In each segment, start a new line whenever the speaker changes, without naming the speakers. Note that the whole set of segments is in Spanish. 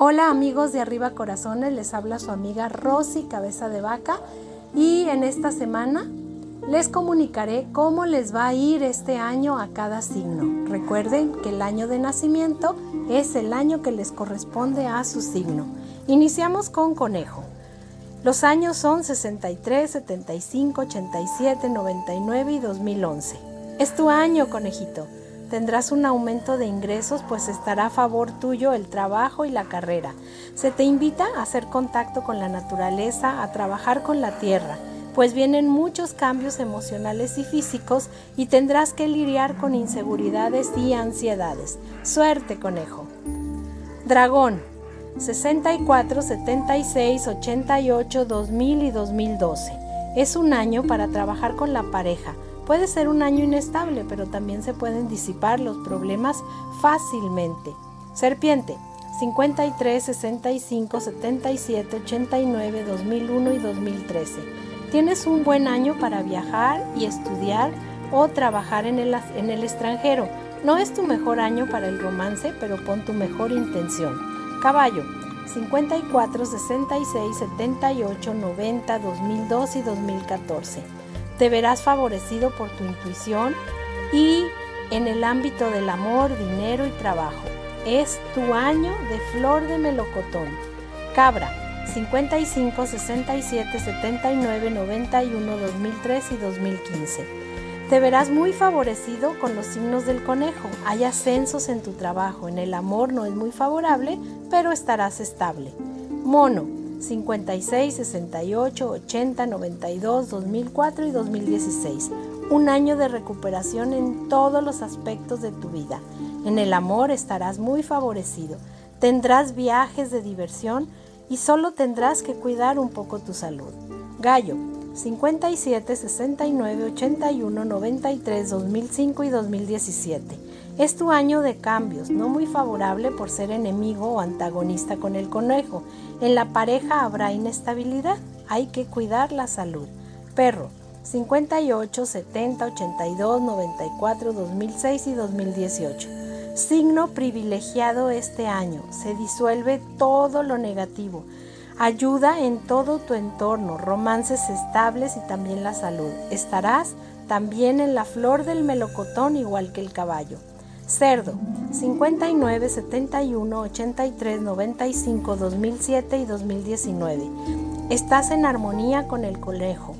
Hola amigos de Arriba Corazones, les habla su amiga Rosy Cabeza de Vaca y en esta semana les comunicaré cómo les va a ir este año a cada signo. Recuerden que el año de nacimiento es el año que les corresponde a su signo. Iniciamos con conejo. Los años son 63, 75, 87, 99 y 2011. Es tu año, conejito. Tendrás un aumento de ingresos pues estará a favor tuyo el trabajo y la carrera. Se te invita a hacer contacto con la naturaleza, a trabajar con la tierra, pues vienen muchos cambios emocionales y físicos y tendrás que lidiar con inseguridades y ansiedades. Suerte, conejo. Dragón. 64, 76, 88, 2000 y 2012. Es un año para trabajar con la pareja Puede ser un año inestable, pero también se pueden disipar los problemas fácilmente. Serpiente, 53, 65, 77, 89, 2001 y 2013. Tienes un buen año para viajar y estudiar o trabajar en el, en el extranjero. No es tu mejor año para el romance, pero pon tu mejor intención. Caballo, 54, 66, 78, 90, 2002 y 2014 te verás favorecido por tu intuición y en el ámbito del amor, dinero y trabajo. Es tu año de flor de melocotón. Cabra, 55, 67, 79, 91, 2003 y 2015. Te verás muy favorecido con los signos del conejo. Hay ascensos en tu trabajo. En el amor no es muy favorable, pero estarás estable. Mono, 56, 68, 80, 92, 2004 y 2016. Un año de recuperación en todos los aspectos de tu vida. En el amor estarás muy favorecido. Tendrás viajes de diversión y solo tendrás que cuidar un poco tu salud. Gallo, 57, 69, 81, 93, 2005 y 2017. Es tu año de cambios, no muy favorable por ser enemigo o antagonista con el conejo. En la pareja habrá inestabilidad, hay que cuidar la salud. Perro, 58, 70, 82, 94, 2006 y 2018. Signo privilegiado este año, se disuelve todo lo negativo. Ayuda en todo tu entorno, romances estables y también la salud. Estarás también en la flor del melocotón igual que el caballo. Cerdo, 59, 71, 83, 95, 2007 y 2019. Estás en armonía con el conejo.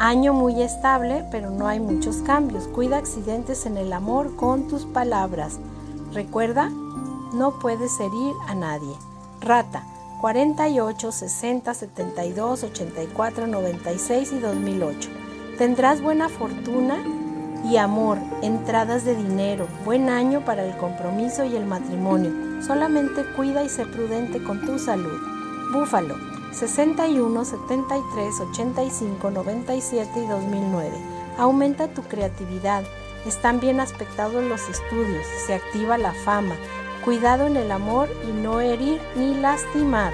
Año muy estable, pero no hay muchos cambios. Cuida accidentes en el amor con tus palabras. Recuerda, no puedes herir a nadie. Rata, 48, 60, 72, 84, 96 y 2008. Tendrás buena fortuna y amor, entradas de dinero, buen año para el compromiso y el matrimonio. Solamente cuida y sé prudente con tu salud. Búfalo, 61, 73, 85, 97 y 2009. Aumenta tu creatividad. Están bien aspectados los estudios. Se activa la fama. Cuidado en el amor y no herir ni lastimar.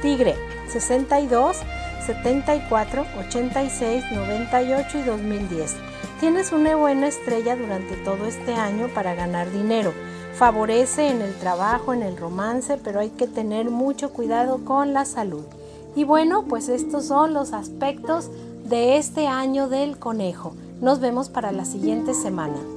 Tigre, 62, 74, 86, 98 y 2010. Tienes una buena estrella durante todo este año para ganar dinero. Favorece en el trabajo, en el romance, pero hay que tener mucho cuidado con la salud. Y bueno, pues estos son los aspectos de este año del conejo. Nos vemos para la siguiente semana.